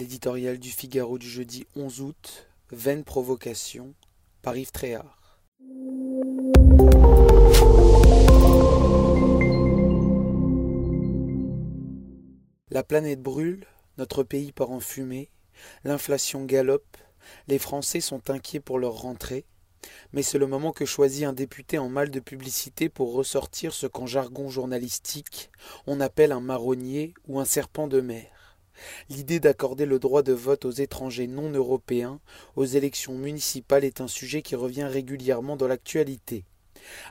L'éditorial du Figaro du jeudi 11 août, Vaine provocation, par Yves Tréhard. La planète brûle, notre pays part en fumée, l'inflation galope, les Français sont inquiets pour leur rentrée, mais c'est le moment que choisit un député en mal de publicité pour ressortir ce qu'en jargon journalistique on appelle un marronnier ou un serpent de mer. L'idée d'accorder le droit de vote aux étrangers non européens aux élections municipales est un sujet qui revient régulièrement dans l'actualité.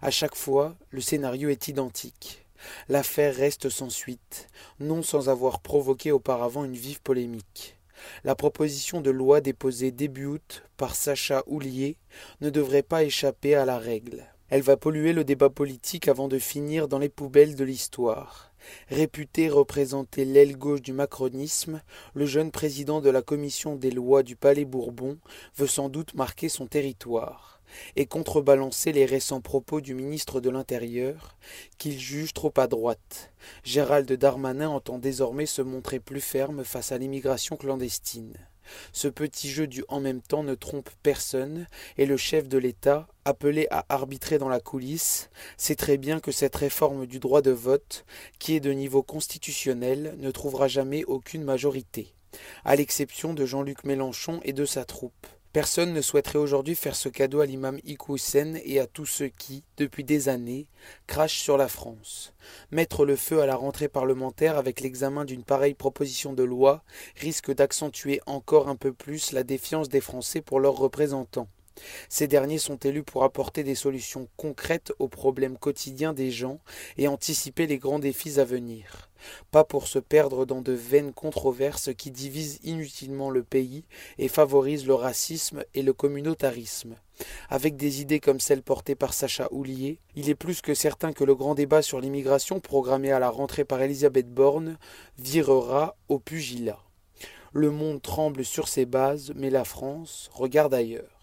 À chaque fois, le scénario est identique. L'affaire reste sans suite, non sans avoir provoqué auparavant une vive polémique. La proposition de loi déposée début août par Sacha Houlier ne devrait pas échapper à la règle. Elle va polluer le débat politique avant de finir dans les poubelles de l'histoire. Réputé représenter l'aile gauche du macronisme, le jeune président de la commission des lois du Palais Bourbon veut sans doute marquer son territoire et contrebalancer les récents propos du ministre de l'Intérieur, qu'il juge trop à droite. Gérald Darmanin entend désormais se montrer plus ferme face à l'immigration clandestine. Ce petit jeu du en même temps ne trompe personne, et le chef de l'État, appelé à arbitrer dans la coulisse, sait très bien que cette réforme du droit de vote, qui est de niveau constitutionnel, ne trouvera jamais aucune majorité, à l'exception de Jean-Luc Mélenchon et de sa troupe. Personne ne souhaiterait aujourd'hui faire ce cadeau à l'imam Iqoussen et à tous ceux qui, depuis des années, crachent sur la France. Mettre le feu à la rentrée parlementaire avec l'examen d'une pareille proposition de loi risque d'accentuer encore un peu plus la défiance des Français pour leurs représentants. Ces derniers sont élus pour apporter des solutions concrètes aux problèmes quotidiens des gens et anticiper les grands défis à venir. Pas pour se perdre dans de vaines controverses qui divisent inutilement le pays et favorisent le racisme et le communautarisme. Avec des idées comme celles portées par Sacha Houlier, il est plus que certain que le grand débat sur l'immigration programmé à la rentrée par Elisabeth Borne virera au pugilat. Le monde tremble sur ses bases, mais la France regarde ailleurs.